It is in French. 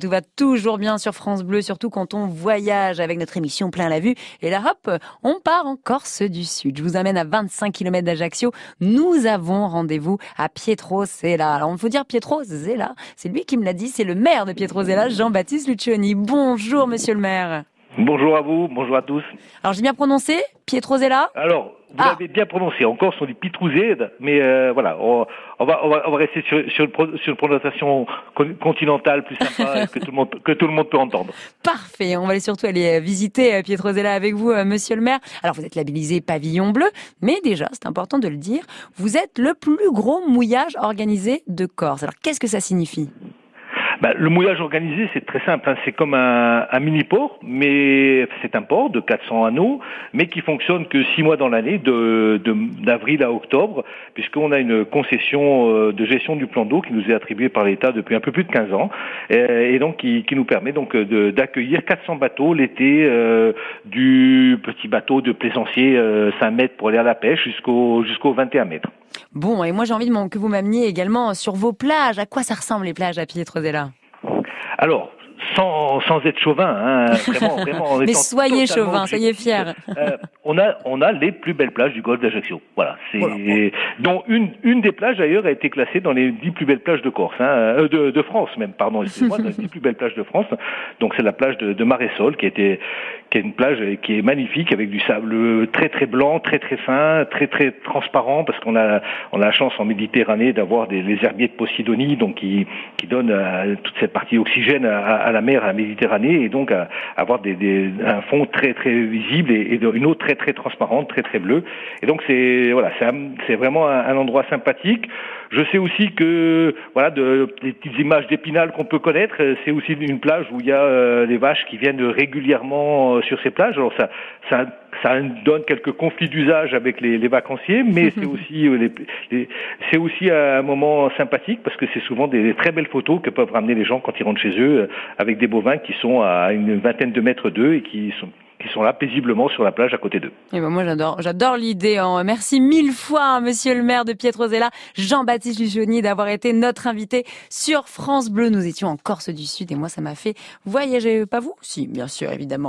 Tout va toujours bien sur France Bleu, surtout quand on voyage avec notre émission Plein la vue. Et là, hop, on part en Corse du Sud. Je vous amène à 25 km d'Ajaccio. Nous avons rendez-vous à Pietro Zella. Alors, il faut dire Pietro Zella. C'est lui qui me l'a dit. C'est le maire de Pietro Zella, Jean-Baptiste Lucioni. Bonjour, monsieur le maire. Bonjour à vous, bonjour à tous. Alors, j'ai bien prononcé? Pietrozella Alors, vous ah. l'avez bien prononcé. Encore, on dit Pitrouzède, mais euh, voilà, on, va, on, va, on va rester sur, sur, une, prononciation continentale plus sympa que, tout le monde, que tout le monde peut entendre. Parfait. On va aller surtout aller euh, visiter euh, Pietrozella avec vous, monsieur le maire. Alors, vous êtes labellisé pavillon bleu, mais déjà, c'est important de le dire, vous êtes le plus gros mouillage organisé de Corse. Alors, qu'est-ce que ça signifie? Bah, le mouillage organisé, c'est très simple. Hein. C'est comme un, mini-port, mais c'est un port de 400 anneaux, mais qui fonctionne que six mois dans l'année, de, d'avril à octobre, puisqu'on a une concession euh, de gestion du plan d'eau qui nous est attribuée par l'État depuis un peu plus de 15 ans, et, donc qui, nous permet donc de, d'accueillir 400 bateaux l'été, euh, du petit bateau de plaisancier euh, 5 mètres pour aller à la pêche jusqu'au jusqu'au 21 mètres. Bon, et moi j'ai envie de que vous m'ameniez également sur vos plages. À quoi ça ressemble les plages à Pietrozella Alors, sans, sans être chauvin, hein, vraiment, vraiment. Mais soyez chauvin, soyez fier. Euh, on a, on a les plus belles plages du golfe d'Ajaccio. Voilà, c'est dont une, une des plages d'ailleurs a été classée dans les dix plus belles plages de Corse, hein, euh, de, de France même, pardon, excusez-moi, les dix plus belles plages de France. Donc c'est la plage de, de Maresol qui était, qui est une plage qui est magnifique avec du sable très très blanc, très très fin, très très transparent parce qu'on a, on a la chance en Méditerranée d'avoir des les herbiers de Posidonie, donc qui, qui donnent euh, toute cette partie oxygène à, à la mer, à la Méditerranée, et donc à, avoir des, des, un fond très très visible et, et, une eau très très transparente, très très bleue. Et donc c'est voilà, c'est vraiment un, endroit sympathique. Je sais aussi que voilà, de, des petites images d'Épinal qu'on peut connaître, c'est aussi une plage où il y a euh, des vaches qui viennent régulièrement euh, sur ces plages. Alors ça, ça ça donne quelques conflits d'usage avec les, les, vacanciers, mais c'est aussi euh, les, c'est aussi un moment sympathique parce que c'est souvent des, très belles photos que peuvent ramener les gens quand ils rentrent chez eux euh, avec des bovins qui sont à une vingtaine de mètres d'eux et qui sont qui sont là paisiblement sur la plage à côté d'eux. Et eh ben moi j'adore, j'adore l'idée. Hein. Merci mille fois, Monsieur le maire de Pietrozella, Jean-Baptiste Lucioni, d'avoir été notre invité sur France Bleu. Nous étions en Corse du Sud et moi ça m'a fait voyager. Pas vous? Si, bien sûr, évidemment.